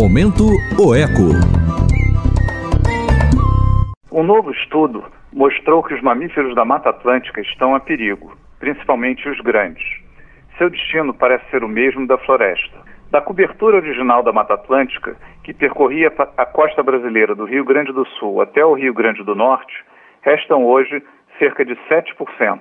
Momento OECO. Um novo estudo mostrou que os mamíferos da Mata Atlântica estão a perigo, principalmente os grandes. Seu destino parece ser o mesmo da floresta. Da cobertura original da Mata Atlântica, que percorria a costa brasileira do Rio Grande do Sul até o Rio Grande do Norte, restam hoje cerca de 7%.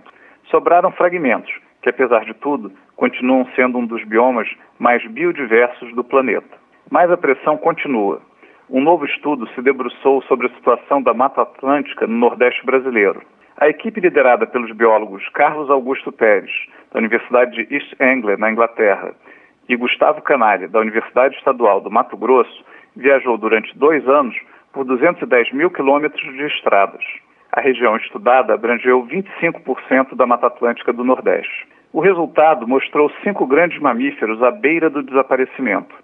Sobraram fragmentos, que apesar de tudo, continuam sendo um dos biomas mais biodiversos do planeta. Mas a pressão continua. Um novo estudo se debruçou sobre a situação da Mata Atlântica no Nordeste brasileiro. A equipe liderada pelos biólogos Carlos Augusto Pérez, da Universidade de East Anglia, na Inglaterra, e Gustavo Canalha, da Universidade Estadual do Mato Grosso, viajou durante dois anos por 210 mil quilômetros de estradas. A região estudada abrangeu 25% da Mata Atlântica do Nordeste. O resultado mostrou cinco grandes mamíferos à beira do desaparecimento.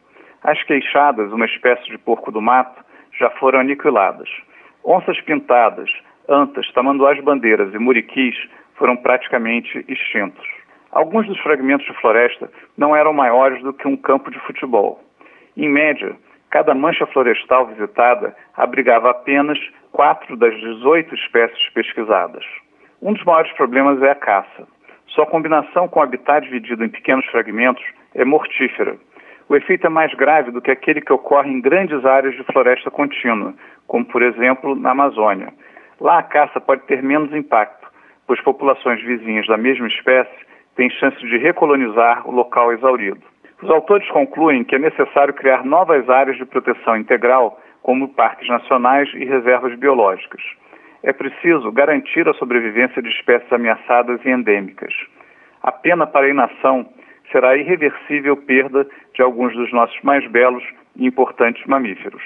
As queixadas, uma espécie de porco do mato, já foram aniquiladas. Onças pintadas, antas, tamanduás bandeiras e muriquis foram praticamente extintos. Alguns dos fragmentos de floresta não eram maiores do que um campo de futebol. Em média, cada mancha florestal visitada abrigava apenas quatro das 18 espécies pesquisadas. Um dos maiores problemas é a caça. Sua combinação com o habitat dividido em pequenos fragmentos é mortífera. O efeito é mais grave do que aquele que ocorre em grandes áreas de floresta contínua, como por exemplo na Amazônia. Lá a caça pode ter menos impacto, pois populações vizinhas da mesma espécie têm chance de recolonizar o local exaurido. Os autores concluem que é necessário criar novas áreas de proteção integral, como parques nacionais e reservas biológicas é preciso garantir a sobrevivência de espécies ameaçadas e endêmicas. A pena para a inação será a irreversível perda de alguns dos nossos mais belos e importantes mamíferos.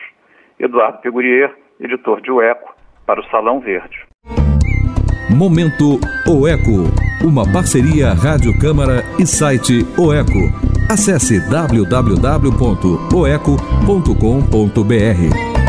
Eduardo Pegurier, editor de Oeco, para o Salão Verde. Momento Oeco, uma parceria Rádio Câmara e site Oeco. Acesse www.oeco.com.br.